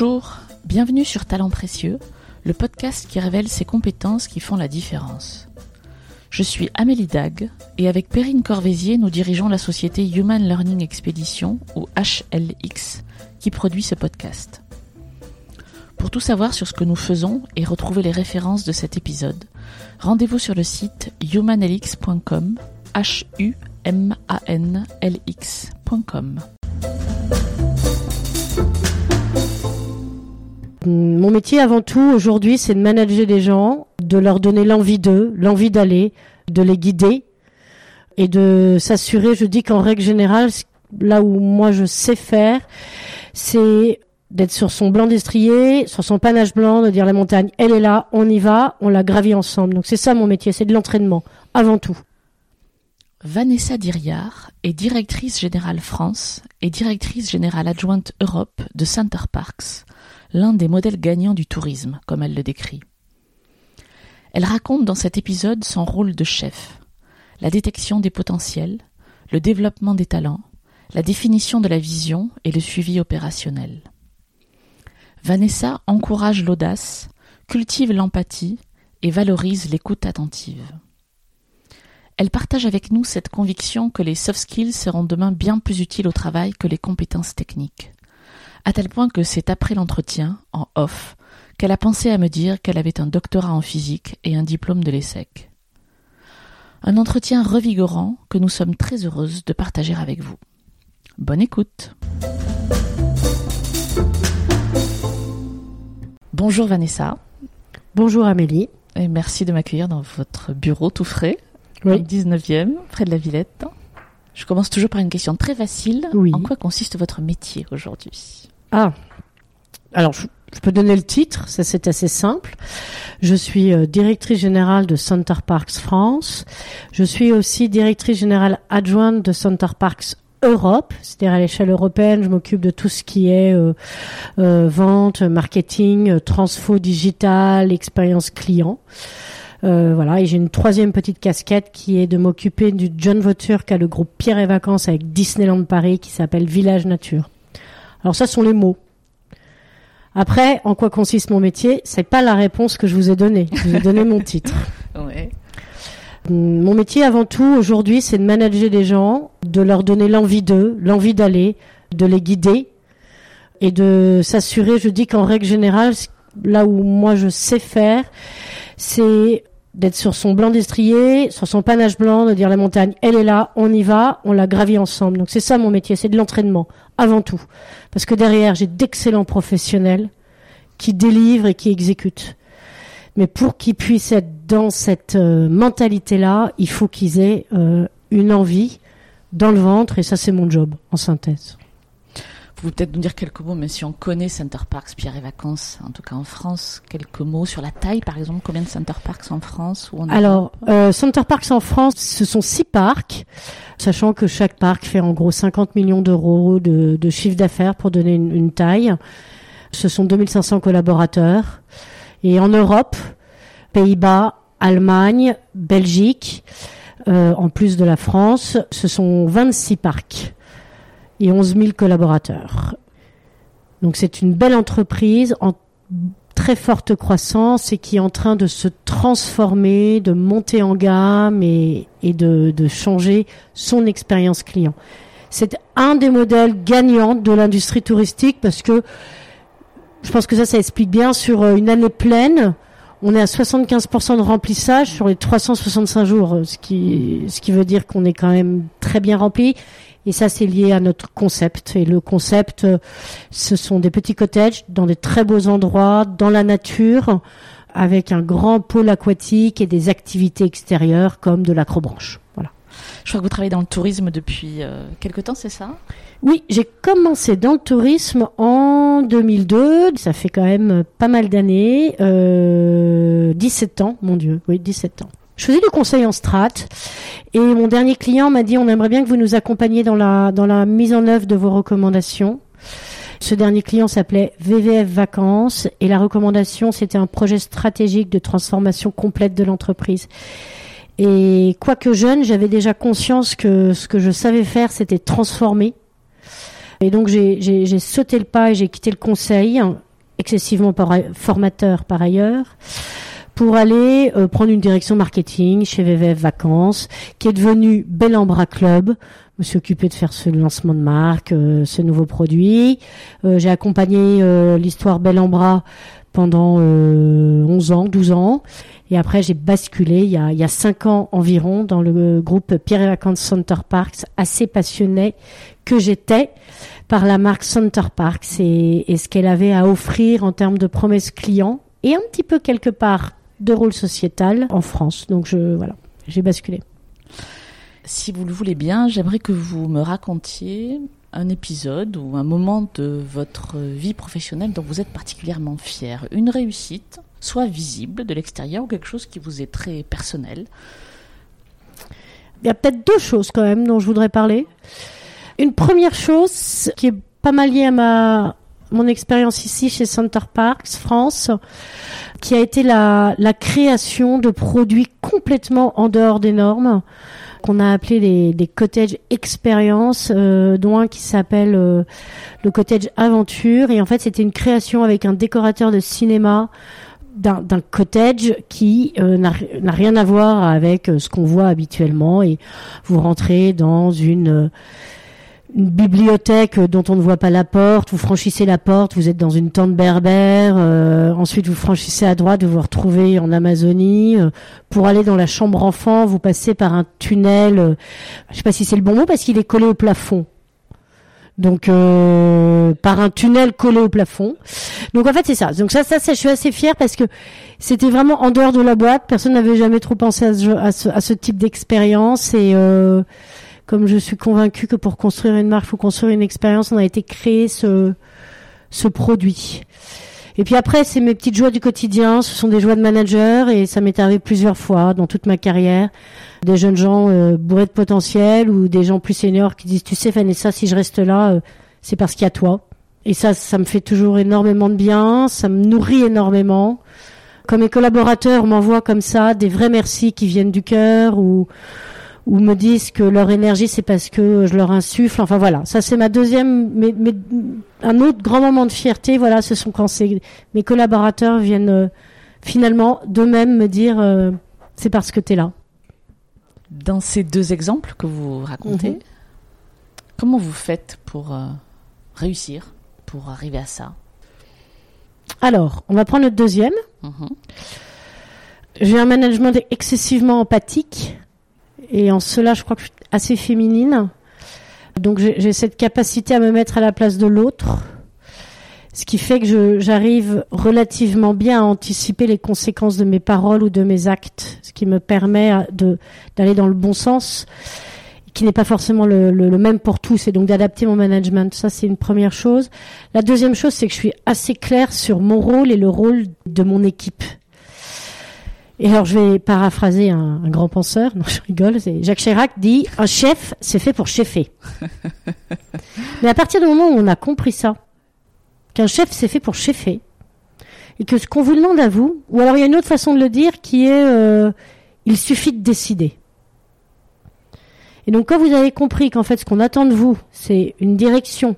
Bonjour, bienvenue sur Talent Précieux, le podcast qui révèle ces compétences qui font la différence. Je suis Amélie Dag et avec Perrine Corvézier, nous dirigeons la société Human Learning Expedition ou HLX qui produit ce podcast. Pour tout savoir sur ce que nous faisons et retrouver les références de cet épisode, rendez-vous sur le site humanlx.com, h u m a n l x.com. Mon métier avant tout aujourd'hui, c'est de manager les gens, de leur donner l'envie d'eux, l'envie d'aller, de les guider et de s'assurer, je dis qu'en règle générale, là où moi je sais faire, c'est d'être sur son blanc destrier, sur son panache blanc, de dire la montagne, elle est là, on y va, on la gravit ensemble. Donc c'est ça mon métier, c'est de l'entraînement, avant tout. Vanessa Diriard est directrice générale France et directrice générale adjointe Europe de Center Parks, l'un des modèles gagnants du tourisme, comme elle le décrit. Elle raconte dans cet épisode son rôle de chef, la détection des potentiels, le développement des talents, la définition de la vision et le suivi opérationnel. Vanessa encourage l'audace, cultive l'empathie et valorise l'écoute attentive. Elle partage avec nous cette conviction que les soft skills seront demain bien plus utiles au travail que les compétences techniques à tel point que c'est après l'entretien, en off, qu'elle a pensé à me dire qu'elle avait un doctorat en physique et un diplôme de l'ESSEC. Un entretien revigorant que nous sommes très heureuses de partager avec vous. Bonne écoute. Bonjour Vanessa. Bonjour Amélie. Et merci de m'accueillir dans votre bureau tout frais, oui. 19e, près de la Villette. Je commence toujours par une question très facile. Oui. En quoi consiste votre métier aujourd'hui? Ah, alors je, je, peux donner le titre, ça c'est assez simple. Je suis euh, directrice générale de Center Parks France. Je suis aussi directrice générale adjointe de Center Parks Europe, c'est-à-dire à l'échelle européenne, je m'occupe de tout ce qui est euh, euh, vente, marketing, transfo digital, expérience client. Euh, voilà, et j'ai une troisième petite casquette qui est de m'occuper du John Voiture qu'a le groupe Pierre et Vacances avec Disneyland Paris qui s'appelle Village Nature. Alors ça sont les mots. Après, en quoi consiste mon métier? C'est pas la réponse que je vous ai donnée. Je vous ai donné mon titre. Ouais. Mon métier avant tout aujourd'hui, c'est de manager les gens, de leur donner l'envie d'eux, l'envie d'aller, de les guider et de s'assurer, je dis qu'en règle générale, là où moi je sais faire, c'est d'être sur son blanc destrier, sur son panache blanc, de dire la montagne, elle est là, on y va, on la gravit ensemble. Donc c'est ça mon métier, c'est de l'entraînement, avant tout. Parce que derrière, j'ai d'excellents professionnels qui délivrent et qui exécutent. Mais pour qu'ils puissent être dans cette euh, mentalité-là, il faut qu'ils aient euh, une envie dans le ventre, et ça c'est mon job, en synthèse. Vous pouvez peut-être nous dire quelques mots, même si on connaît Center Parks, Pierre et Vacances, en tout cas en France, quelques mots sur la taille, par exemple, combien de Center Parks en France Alors, euh, Center Parks en France, ce sont six parcs, sachant que chaque parc fait en gros 50 millions d'euros de, chiffre d'affaires pour donner une, une, taille. Ce sont 2500 collaborateurs. Et en Europe, Pays-Bas, Allemagne, Belgique, euh, en plus de la France, ce sont 26 parcs et 11 000 collaborateurs. Donc c'est une belle entreprise en très forte croissance et qui est en train de se transformer, de monter en gamme et, de, de, changer son expérience client. C'est un des modèles gagnants de l'industrie touristique parce que je pense que ça, ça explique bien sur une année pleine. On est à 75% de remplissage sur les 365 jours, ce qui, ce qui veut dire qu'on est quand même très bien rempli. Et ça, c'est lié à notre concept. Et le concept, ce sont des petits cottages dans des très beaux endroits, dans la nature, avec un grand pôle aquatique et des activités extérieures comme de l'acrobranche. Voilà. Je crois que vous travaillez dans le tourisme depuis euh, quelque temps, c'est ça? Oui, j'ai commencé dans le tourisme en 2002. Ça fait quand même pas mal d'années. Euh, 17 ans, mon Dieu. Oui, 17 ans. Je faisais du conseil en strat et mon dernier client m'a dit on aimerait bien que vous nous accompagniez dans la, dans la mise en œuvre de vos recommandations. Ce dernier client s'appelait VVF Vacances et la recommandation c'était un projet stratégique de transformation complète de l'entreprise. Et quoique jeune, j'avais déjà conscience que ce que je savais faire c'était transformer. Et donc j'ai sauté le pas et j'ai quitté le conseil excessivement formateur par ailleurs, pour aller euh, prendre une direction marketing chez VVF Vacances, qui est devenu Bellambra Club. Je me suis occupée de faire ce lancement de marque, euh, ce nouveau produit. Euh, j'ai accompagné l'histoire Bellambra pendant 11 ans, 12 ans. Et après, j'ai basculé il y, a, il y a 5 ans environ dans le groupe Pierre et Vacances Center Parks, assez passionné que j'étais par la marque Center Parks et, et ce qu'elle avait à offrir en termes de promesses clients et un petit peu quelque part de rôle sociétal en France. Donc je voilà, j'ai basculé. Si vous le voulez bien, j'aimerais que vous me racontiez un épisode ou un moment de votre vie professionnelle dont vous êtes particulièrement fier. Une réussite, soit visible de l'extérieur ou quelque chose qui vous est très personnel. Il y a peut-être deux choses quand même dont je voudrais parler. Une première chose qui est pas mal liée à ma mon expérience ici chez Center Parks France, qui a été la, la création de produits complètement en dehors des normes qu'on a appelé les, les cottage expérience, euh, dont un qui s'appelle euh, le cottage aventure. Et en fait, c'était une création avec un décorateur de cinéma d'un cottage qui euh, n'a rien à voir avec ce qu'on voit habituellement. Et vous rentrez dans une une bibliothèque dont on ne voit pas la porte, vous franchissez la porte, vous êtes dans une tente berbère, euh, ensuite vous franchissez à droite, vous vous retrouvez en Amazonie. Euh, pour aller dans la chambre enfant, vous passez par un tunnel, euh, je sais pas si c'est le bon mot parce qu'il est collé au plafond. Donc par un tunnel collé au plafond. Donc en fait c'est ça. Donc ça, ça, je suis assez fière parce que c'était vraiment en dehors de la boîte. Personne n'avait jamais trop pensé à ce type d'expérience et comme je suis convaincue que pour construire une marque, il faut construire une expérience, on a été créé ce, ce produit. Et puis après, c'est mes petites joies du quotidien. Ce sont des joies de manager et ça m'est arrivé plusieurs fois dans toute ma carrière. Des jeunes gens euh, bourrés de potentiel ou des gens plus seniors qui disent, tu sais, Vanessa, si je reste là, euh, c'est parce qu'il y a toi. Et ça, ça me fait toujours énormément de bien. Ça me nourrit énormément. Comme mes collaborateurs m'envoient comme ça des vrais merci qui viennent du cœur ou ou me disent que leur énergie c'est parce que je leur insuffle. Enfin voilà, ça c'est ma deuxième, mais, un autre grand moment de fierté. Voilà, ce sont quand mes collaborateurs viennent euh, finalement d'eux-mêmes me dire euh, c'est parce que tu es là. Dans ces deux exemples que vous racontez, mhm. comment vous faites pour euh, réussir, pour arriver à ça? Alors, on va prendre le deuxième. Mhm. J'ai un management excessivement empathique et en cela, je crois que je suis assez féminine. Donc j'ai cette capacité à me mettre à la place de l'autre, ce qui fait que j'arrive relativement bien à anticiper les conséquences de mes paroles ou de mes actes, ce qui me permet d'aller dans le bon sens, qui n'est pas forcément le, le, même pour tous, et donc d'adapter mon management. Ça, c'est une première chose. La deuxième chose, c'est que je suis assez claire sur mon rôle et le rôle de mon équipe. Et alors, je vais paraphraser un, grand penseur. Non, je rigole. C'est Jacques Chirac dit un chef, c'est fait pour chefer. Mais à partir du moment où on a compris ça, qu'un chef, c'est fait pour chefer, et que ce qu'on vous demande à vous, ou alors il y a une autre façon de le dire qui est, euh, il suffit de décider. Et donc, quand vous avez compris qu'en fait, ce qu'on attend de vous, c'est une direction,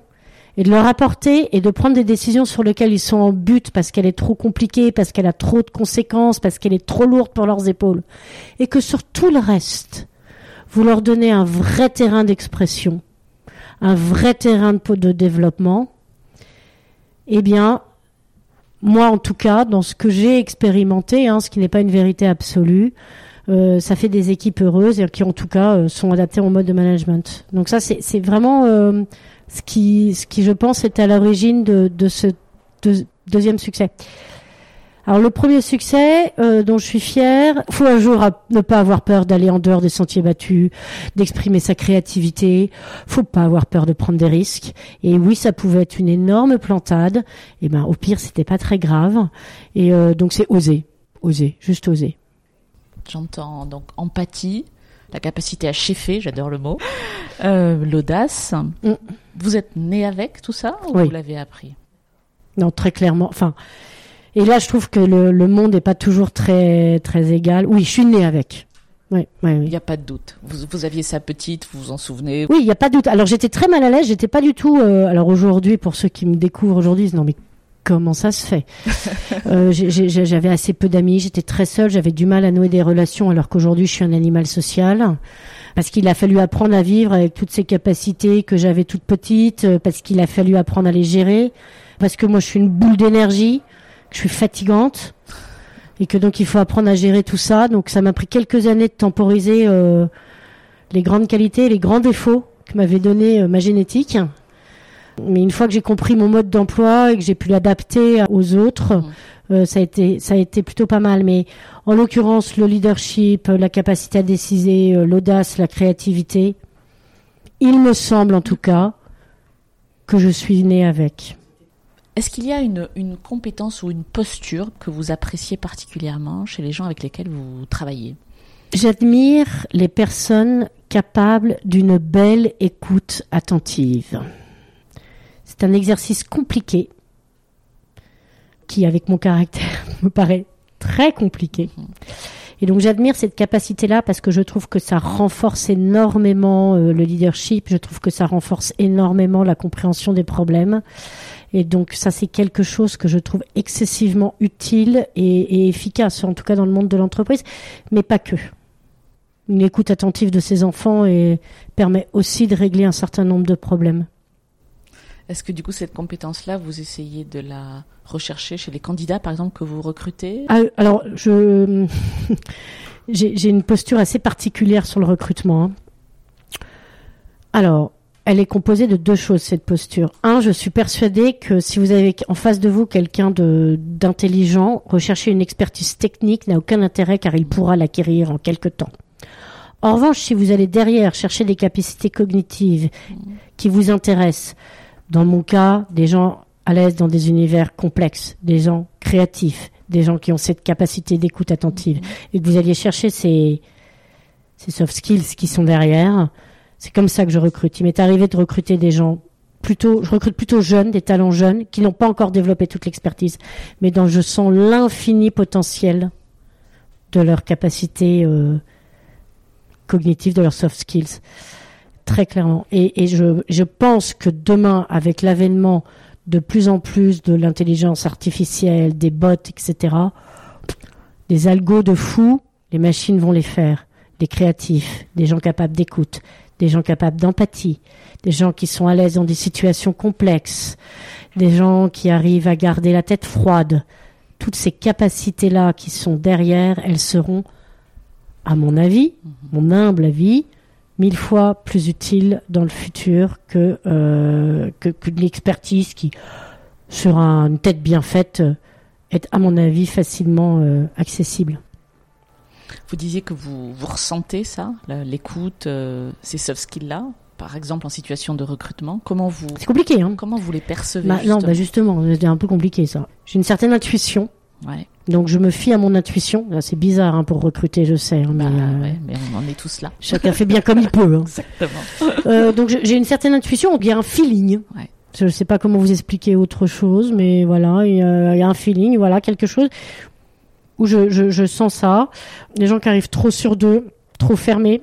et de leur apporter et de prendre des décisions sur lesquelles ils sont en but parce qu'elle est trop compliquée, parce qu'elle a trop de conséquences, parce qu'elle est trop lourde pour leurs épaules. Et que sur tout le reste, vous leur donnez un vrai terrain d'expression, un vrai terrain de, développement, eh bien, moi en tout cas, dans ce que j'ai expérimenté, hein, ce qui n'est pas une vérité absolue, euh, ça fait des équipes heureuses et qui en tout cas euh, sont adaptées au mode de management. Donc ça, c'est vraiment euh, ce qui, ce qui je pense est à l'origine de, ce deuxième succès. Alors le premier succès euh, dont je suis fière, faut un jour ne pas avoir peur d'aller en dehors des sentiers battus, d'exprimer sa créativité, faut pas avoir peur de prendre des risques. Et oui, ça pouvait être une énorme plantade. Et ben au pire, c'était pas très grave. Et euh, donc c'est oser, oser, juste oser. J'entends donc empathie, la capacité à cheffer, j'adore le mot, euh, l'audace. Mm. Vous êtes né avec tout ça ou vous l'avez appris? Non, très clairement. Enfin, et là, je trouve que le, le monde n'est pas toujours très très égal. Oui, je suis né avec. Oui, oui, Il n'y a pas de doute. Vous, vous, aviez sa petite, vous vous en souvenez? Oui, il n'y a pas de doute. Alors j'étais très mal à l'aise. J'étais pas du tout. Euh, alors aujourd'hui, pour ceux qui me découvrent aujourd'hui, non mais comment ça se fait euh, J'avais assez peu d'amis, j'étais très seule, j'avais du mal à nouer des relations alors qu'aujourd'hui je suis un animal social. Parce qu'il a fallu apprendre à vivre avec toutes ces capacités que j'avais toute petite, euh, parce qu'il a fallu apprendre à les gérer, parce que moi je suis une boule d'énergie, que je suis fatigante, et que donc il faut apprendre à gérer tout ça. Donc ça m'a pris quelques années de temporiser euh, les grandes qualités, les grands défauts que m'avait donné euh, ma génétique. Mais une fois que j'ai compris mon mode d'emploi et que j'ai pu l'adapter aux autres, mmh. euh, ça a été ça a été plutôt pas mal. Mais en l'occurrence, le leadership, la capacité à décider, euh, l'audace, la créativité, il me semble en tout cas que je suis née avec. Est-ce qu'il y a une, une, compétence ou une posture que vous appréciez particulièrement chez les gens avec lesquels vous travaillez? J'admire les personnes capables d'une belle écoute attentive. C'est un exercice compliqué qui, avec mon caractère, me paraît très compliqué. Et donc j'admire cette capacité-là parce que je trouve que ça renforce énormément euh, le leadership, je trouve que ça renforce énormément la compréhension des problèmes. Et donc ça c'est quelque chose que je trouve excessivement utile et, efficace, en tout cas dans le monde de l'entreprise, mais pas que. Une écoute attentive de ses enfants et permet aussi de régler un certain nombre de problèmes. Est-ce que du coup cette compétence-là, vous essayez de la rechercher chez les candidats, par exemple, que vous recrutez? Ah, Alors, je j'ai une posture assez particulière sur le recrutement. Hein. Alors, elle est composée de deux choses, cette posture. Un, je suis persuadée que si vous avez en face de vous quelqu'un d'intelligent, rechercher une expertise technique n'a aucun intérêt car il pourra l'acquérir en quelque temps. En revanche, si vous allez derrière chercher des capacités cognitives qui vous intéressent, dans mon cas, des gens à l'aise dans des univers complexes, des gens créatifs, des gens qui ont cette capacité d'écoute attentive, et que vous alliez chercher ces, soft skills qui sont derrière. C'est comme ça que je recrute. Il m'est arrivé de recruter des gens plutôt, je recrute plutôt jeunes, des talents jeunes, qui n'ont pas encore développé toute l'expertise, mais dont je sens l'infini potentiel de leur capacité euh, cognitive, de leurs soft skills très clairement. Et, je, pense que demain, avec l'avènement de plus en plus de l'intelligence artificielle, des bots, etc., des algos de fous, les machines vont les faire. Des créatifs, des gens capables d'écoute, des gens capables d'empathie, des gens qui sont à l'aise dans des situations complexes, des gens qui arrivent à garder la tête froide. Toutes ces capacités-là qui sont derrière, elles seront, à mon avis, mon humble avis, mille fois plus utile dans le futur que euh, qu'une expertise qui, sur une tête bien faite, est à mon avis facilement euh, accessible. Vous disiez que vous, vous ressentez ça, l'écoute, euh, ces soft skills-là, par exemple en situation de recrutement. Comment vous C'est compliqué, hein Comment vous les percevez bah, Non, bah justement, c'est un peu compliqué ça. J'ai une certaine intuition donc je me fie à mon intuition. C'est bizarre hein, pour recruter, je sais. Hein, bah, euh, mais, on en est tous là. Chacun fait bien comme il peut. Hein. Exactement. Euh, donc j'ai une certaine intuition, il y a un feeling. Je ne sais pas comment vous expliquer autre chose, mais voilà, il y, a, un feeling, voilà, quelque chose où je, je sens ça. Les gens qui arrivent trop sur deux, trop fermés,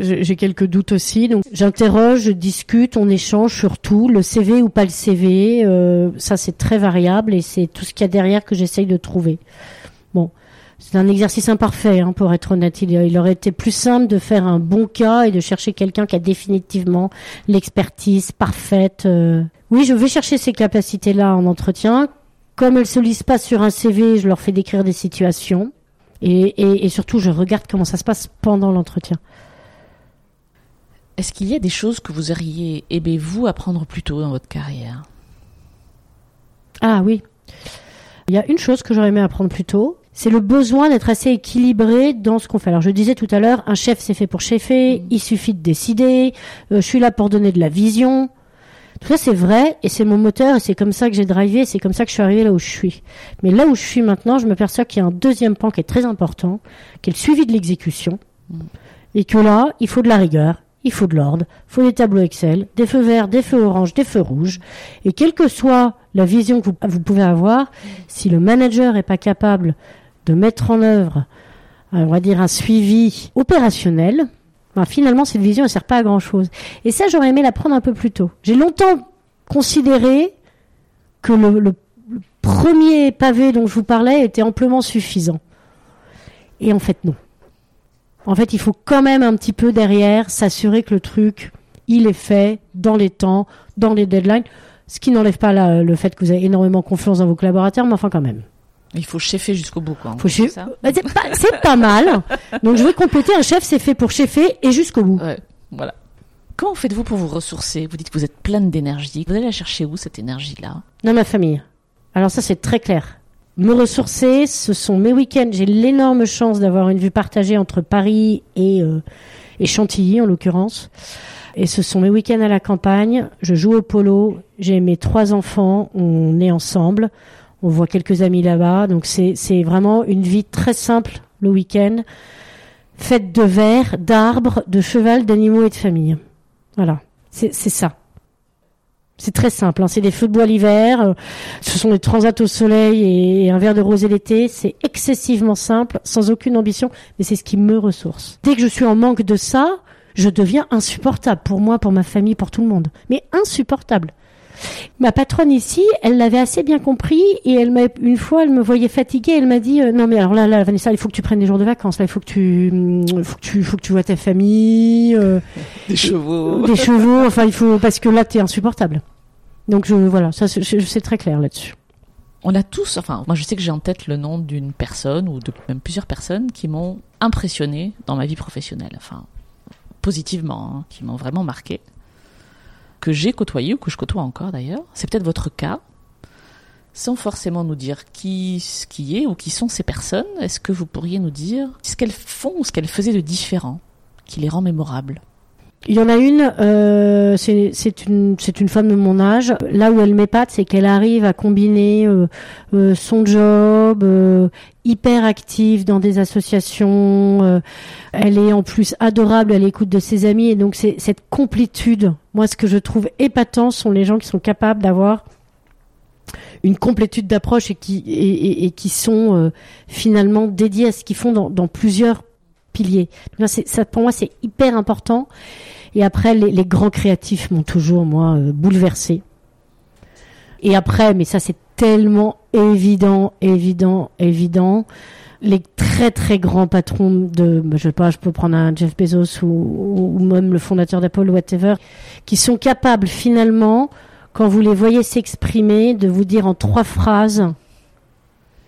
j'ai quelques doutes aussi. Donc j'interroge, je discute, on échange sur tout, le CV ou pas le CV. Euh, ça c'est très variable et c'est tout ce qu'il y a derrière que j'essaye de trouver. Bon, c'est un exercice imparfait hein, pour être honnête. Il, aurait été plus simple de faire un bon cas et de chercher quelqu'un qui a définitivement l'expertise parfaite. Euh. Oui, je vais chercher ces capacités-là en entretien. Comme elles se lisent pas sur un CV, je leur fais décrire des situations. et surtout, je regarde comment ça se passe pendant l'entretien. Est-ce qu'il y a des choses que vous auriez aimé vous apprendre plus tôt dans votre carrière? Ah oui. Il y a une chose que j'aurais aimé apprendre plus tôt, c'est le besoin d'être assez équilibré dans ce qu'on fait. Alors je disais tout à l'heure, un chef c'est fait pour chefer, mm. il suffit de décider, euh, je suis là pour donner de la vision. Tout ça c'est vrai et c'est mon moteur et c'est comme ça que j'ai drivé, c'est comme ça que je suis arrivé là où je suis. Mais là où je suis maintenant, je me perçois qu'il y a un deuxième pan qui est très important, qui est le suivi de l'exécution. Mm. Et que là, il faut de la rigueur, il faut de l'ordre, il faut des tableaux Excel, des feux verts, des feux oranges, des feux rouges. Et quelle que soit la vision que vous, pouvez avoir, si le manager n'est pas capable de mettre en œuvre, on va dire, un suivi opérationnel, ben finalement, cette vision ne sert pas à grand-chose. Et ça, j'aurais aimé la prendre un peu plus tôt. J'ai longtemps considéré que le, premier pavé dont je vous parlais était amplement suffisant. Et en fait, non. En fait, il faut quand même un petit peu derrière s'assurer que le truc, il est fait dans les temps, dans les deadlines, ce qui n'enlève pas le fait que vous avez énormément confiance dans vos collaborateurs, mais enfin quand même. Il faut cheffer jusqu'au bout, quoi. Faut bah, c'est pas, mal. Donc je veux compléter, un chef, c'est fait pour cheffer et jusqu'au bout. Ouais, voilà. Comment faites-vous pour vous ressourcer? Vous dites que vous êtes pleine d'énergie. Vous allez la chercher où, cette énergie-là? Dans ma famille. Alors ça, c'est très clair. Me ressourcer, ce sont mes week-ends. J'ai l'énorme chance d'avoir une vue partagée entre Paris et, euh, et Chantilly, en l'occurrence. Et ce sont mes week-ends à la campagne. Je joue au polo. J'ai mes trois enfants. On est ensemble. On voit quelques amis là-bas. Donc c'est, vraiment une vie très simple le week-end. Faite de verre, d'arbres, de cheval, d'animaux et de famille. Voilà. C'est ça. C'est très simple. Hein. C'est des feux de bois l'hiver. Euh, ce sont des transats au soleil et un verre de rosé l'été. C'est excessivement simple, sans aucune ambition, mais c'est ce qui me ressource. Dès que je suis en manque de ça, je deviens insupportable pour moi, pour ma famille, pour tout le monde. Mais insupportable. Ma patronne ici, elle l'avait assez bien compris et elle m'a une fois, elle me voyait fatiguée, elle m'a dit euh, non mais alors là, là Vanessa, il faut que tu prennes des jours de vacances, là il faut que tu, faut que tu, faut que tu vois ta famille, euh, des chevaux, des chevaux, enfin il faut parce que là t'es insupportable. Donc je voilà, ça c'est très clair là-dessus. On a tous, enfin moi je sais que j'ai en tête le nom d'une personne ou de même plusieurs personnes qui m'ont impressionné dans ma vie professionnelle. Enfin positivement, hein, qui m'ont vraiment marqué, que j'ai côtoyé ou que je côtoie encore d'ailleurs. C'est peut-être votre cas. Sans forcément nous dire qui, ce qui est ou qui sont ces personnes, est-ce que vous pourriez nous dire ce qu'elles font ou ce qu'elles faisaient de différent qui les rend mémorables? Il y en a une, euh, c'est une, une femme de mon âge. Là où elle m'épate, c'est qu'elle arrive à combiner euh, euh, son job, hyper active dans des associations. elle est en plus adorable à l'écoute de ses amis. Et donc, c'est cette complétude. Moi, ce que je trouve épatant sont les gens qui sont capables d'avoir une complétude d'approche et qui, et, qui sont finalement dédiés à ce qu'ils font dans, dans plusieurs piliers. ça, pour moi, c'est hyper important. Et après, les, grands créatifs m'ont toujours, moi, euh, bouleversé. Et après, mais ça, c'est tellement évident, évident, évident. Les très très grands patrons de, bah, je sais pas, je peux prendre un Jeff Bezos ou, ou même le fondateur d'Apple, whatever, qui sont capables finalement, quand vous les voyez s'exprimer, de vous dire en trois phrases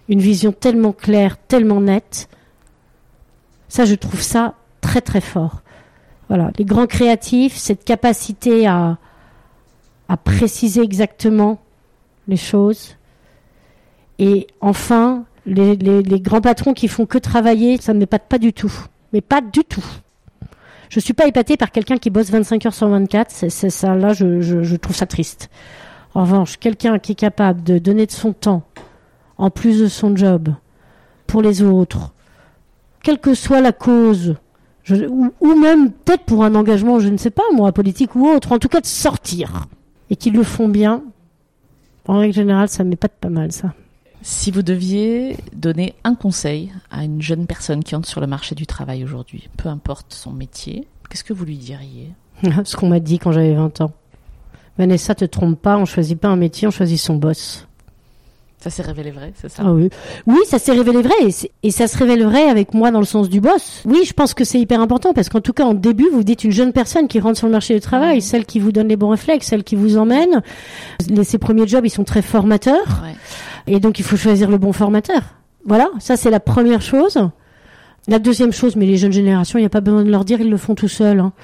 une vision tellement claire, tellement nette, ça, je trouve ça très très fort. Les grands créatifs, cette capacité à, préciser exactement les choses. Et enfin, les, grands patrons qui font que travailler, ça ne m'épate pas du tout. Mais pas du tout. Je suis pas épatée par quelqu'un qui bosse 25 heures sur 24. C'est, ça, là, je trouve ça triste. En revanche, quelqu'un qui est capable de donner de son temps, en plus de son job, pour les autres, quelle que soit la cause, ou, même peut-être pour un engagement, je ne sais pas moi, politique ou autre, en tout cas de sortir, et qu'ils le font bien, en règle générale, ça m'est pas pas mal ça. Si vous deviez donner un conseil à une jeune personne qui entre sur le marché du travail aujourd'hui, peu importe son métier, qu'est-ce que vous lui diriez Ce qu'on m'a dit quand j'avais 20 ans. Vanessa, te trompe pas, on choisit pas un métier, on choisit son boss. Ça s'est révélé vrai, c'est ça? Ah oui. oui, ça s'est révélé vrai et, ça se révèle vrai avec moi dans le sens du boss. Oui, je pense que c'est hyper important parce qu'en tout cas, en début, vous dites une jeune personne qui rentre sur le marché du travail, celle qui vous donne les bons réflexes, celle qui vous emmène. Les, ses premiers jobs, ils sont très formateurs et donc il faut choisir le bon formateur. Voilà, ça c'est la première chose. La deuxième chose, mais les jeunes générations, il n'y a pas besoin de leur dire, ils le font tout seuls. Hein.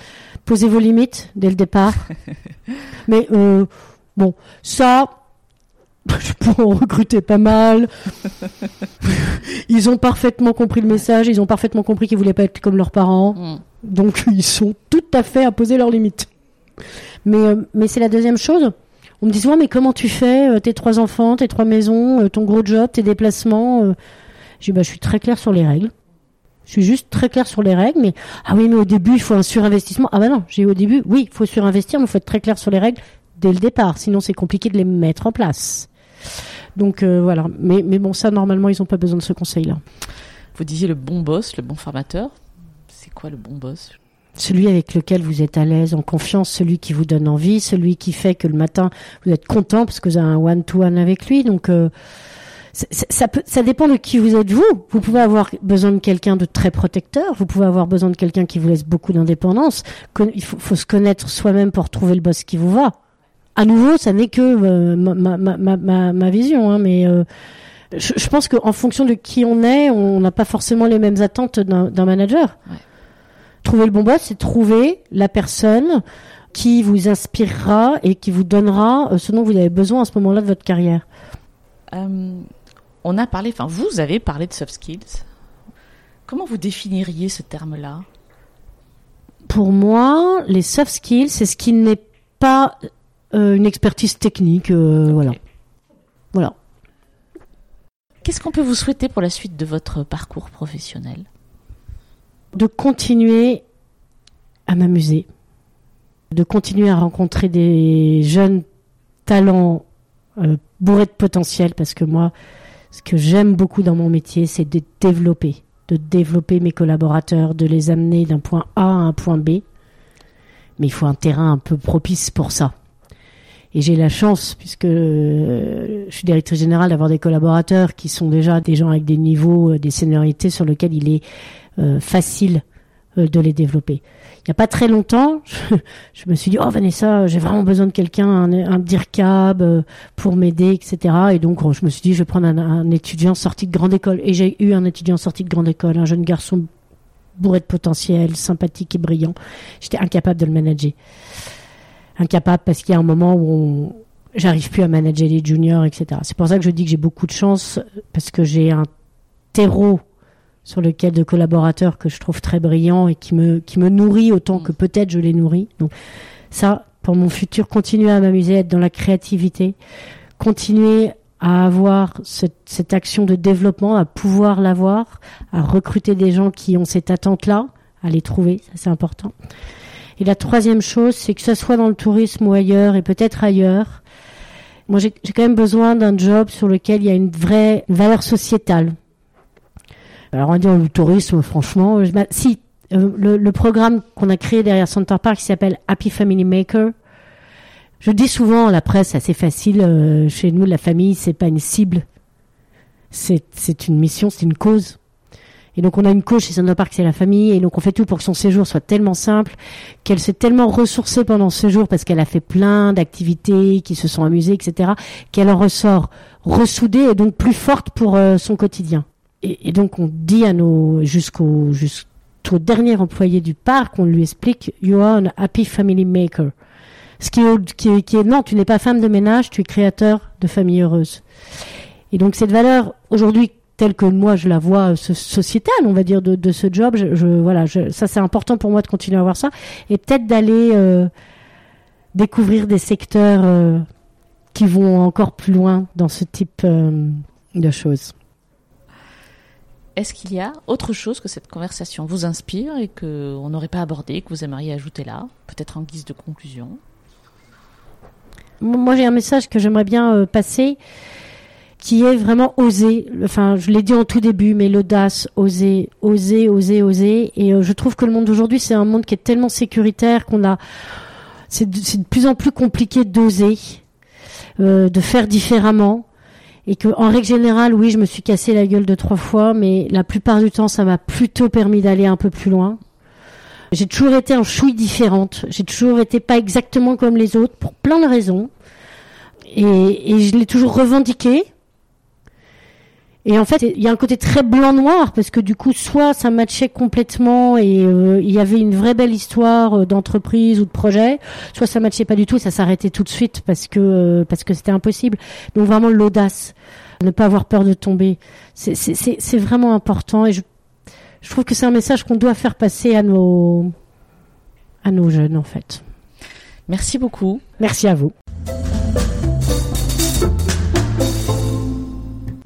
Posez vos limites dès le départ. mais euh, bon, ça, je pourrais en recruter pas mal. ils ont parfaitement compris le message, ils ont parfaitement compris qu'ils voulaient pas être comme leurs parents. Mm. Donc ils sont tout à fait à poser leurs limites. Mais, euh, mais c'est la deuxième chose. On me dit souvent, mais comment tu fais euh, tes trois enfants, tes trois maisons, euh, ton gros job, tes déplacements Je dis, bah, je suis très clair sur les règles. Je suis juste très clair sur les règles, mais ah oui, mais au début, il faut un surinvestissement. Ah bah non, j'ai au début, oui, il faut surinvestir, mais il faut être très clair sur les règles dès le départ, sinon c'est compliqué de les mettre en place. Donc euh, voilà, mais, mais bon, ça, normalement, ils n'ont pas besoin de ce conseil-là. Vous disiez le bon boss, le bon formateur. C'est quoi le bon boss? Celui avec lequel vous êtes à l'aise, en confiance, celui qui vous donne envie, celui qui fait que le matin vous êtes content parce que vous avez un one-to-one avec lui. Donc euh, ça, peut, ça dépend de qui vous êtes vous. Vous pouvez avoir besoin de quelqu'un de très protecteur, vous pouvez avoir besoin de quelqu'un qui vous laisse beaucoup d'indépendance. Il faut, faut, se connaître soi-même pour trouver le boss qui vous va. À nouveau, ça n'est que euh, ma, ma, ma, ma, vision, hein, mais euh, je, je, pense qu'en fonction de qui on est, on n'a pas forcément les mêmes attentes d'un manager. Ouais. Trouver le bon boss, c'est trouver la personne qui vous inspirera et qui vous donnera euh, ce dont vous avez besoin à ce moment-là de votre carrière. Euh, on a parlé, enfin vous avez parlé de soft skills. Comment vous définiriez ce terme-là? Pour moi, les soft skills, c'est ce qui n'est pas euh, une expertise technique, euh, voilà. Voilà. Qu'est-ce qu'on peut vous souhaiter pour la suite de votre parcours professionnel? De continuer à m'amuser, de continuer à rencontrer des jeunes talents euh, bourrés de potentiel, parce que moi, ce que j'aime beaucoup dans mon métier, c'est de développer, de développer mes collaborateurs, de les amener d'un point A à un point B. Mais il faut un terrain un peu propice pour ça. Et j'ai la chance, puisque euh, je suis directrice générale, d'avoir des collaborateurs qui sont déjà des gens avec des niveaux, euh, des seniorités sur lesquels il est euh, facile de les développer. Il n'y a pas très longtemps, je, me suis dit, oh Vanessa, j'ai vraiment besoin de quelqu'un, un, un DIRCAB pour m'aider, etc. Et donc, je me suis dit, je vais prendre un, étudiant sorti de grande école. Et j'ai eu un étudiant sorti de grande école, un jeune garçon bourré de potentiel, sympathique et brillant. J'étais incapable de le manager. Incapable parce qu'il y a un moment où j'arrive plus à manager les juniors, etc. C'est pour ça que je dis que j'ai beaucoup de chance parce que j'ai un terreau sur lequel de collaborateurs que je trouve très brillants et qui me, qui me nourrit autant que peut-être je les nourris. Donc ça, pour mon futur, continuer à m'amuser, être dans la créativité, continuer à avoir cette, cette action de développement, à pouvoir l'avoir, à recruter des gens qui ont cette attente-là, à les trouver, ça c'est important. Et la troisième chose, c'est que ce soit dans le tourisme ou ailleurs, et peut-être ailleurs, moi j'ai quand même besoin d'un job sur lequel il y a une vraie valeur sociétale. Alors on dire le tourisme, franchement, si euh, le, programme qu'on a créé derrière Center Park qui s'appelle Happy Family Maker. Je dis souvent la presse, assez facile, euh, chez nous, la famille, c'est pas une cible, c'est une mission, c'est une cause. Et donc on a une cause chez Center Park, c'est la famille, et donc on fait tout pour que son séjour soit tellement simple, qu'elle s'est tellement ressourcée pendant ce séjour parce qu'elle a fait plein d'activités, qui se sont amusées, etc., qu'elle en ressort ressoudée et donc plus forte pour euh, son quotidien et, donc on dit à nos jusqu'au jusqu'au dernier employé du parc, on lui explique you are an happy family maker. Ce qui est non, tu n'es pas femme de ménage, tu es créateur de famille heureuse. Et donc cette valeur aujourd'hui telle que moi je la vois sociétale, on va dire de, de ce job, je, je voilà, je, ça c'est important pour moi de continuer à voir ça et peut-être d'aller euh, découvrir des secteurs euh, qui vont encore plus loin dans ce type euh, de choses. Est-ce qu'il y a autre chose que cette conversation vous inspire et qu'on n'aurait pas abordé, que vous aimeriez ajouter là, peut-être en guise de conclusion? Moi, j'ai un message que j'aimerais bien euh, passer, qui est vraiment oser. Enfin, je l'ai dit en tout début, mais l'audace, oser, oser, oser, oser. Et euh, je trouve que le monde d'aujourd'hui, c'est un monde qui est tellement sécuritaire qu'on a, c'est de, de, plus en plus compliqué d'oser, euh, de faire différemment et que en règle générale, oui, je me suis cassé la gueule de trois fois, mais la plupart du temps, ça m'a plutôt permis d'aller un peu plus loin. J'ai toujours été un chouille différente. J'ai toujours été pas exactement comme les autres pour plein de raisons. Et, et je l'ai toujours revendiqué. Et en fait, il y a un côté très blanc-noir parce que du coup, soit ça matchait complètement et euh, il y avait une vraie belle histoire euh, d'entreprise ou de projet, soit ça matchait pas du tout et ça s'arrêtait tout de suite parce que euh, parce que c'était impossible. Donc vraiment l'audace, ne pas avoir peur de tomber, c'est vraiment important et je je trouve que c'est un message qu'on doit faire passer à nos à nos jeunes en fait. Merci beaucoup. Merci à vous.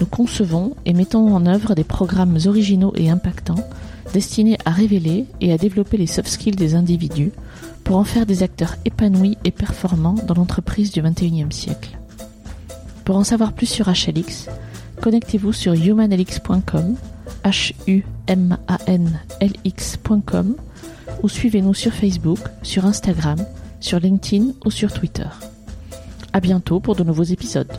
Nous concevons et mettons en œuvre des programmes originaux et impactants destinés à révéler et à développer les soft skills des individus pour en faire des acteurs épanouis et performants dans l'entreprise du XXIe siècle. Pour en savoir plus sur HLX, connectez-vous sur humanlx.com, ou suivez-nous sur Facebook, sur Instagram sur LinkedIn ou sur Twitter. À bientôt pour de nouveaux épisodes.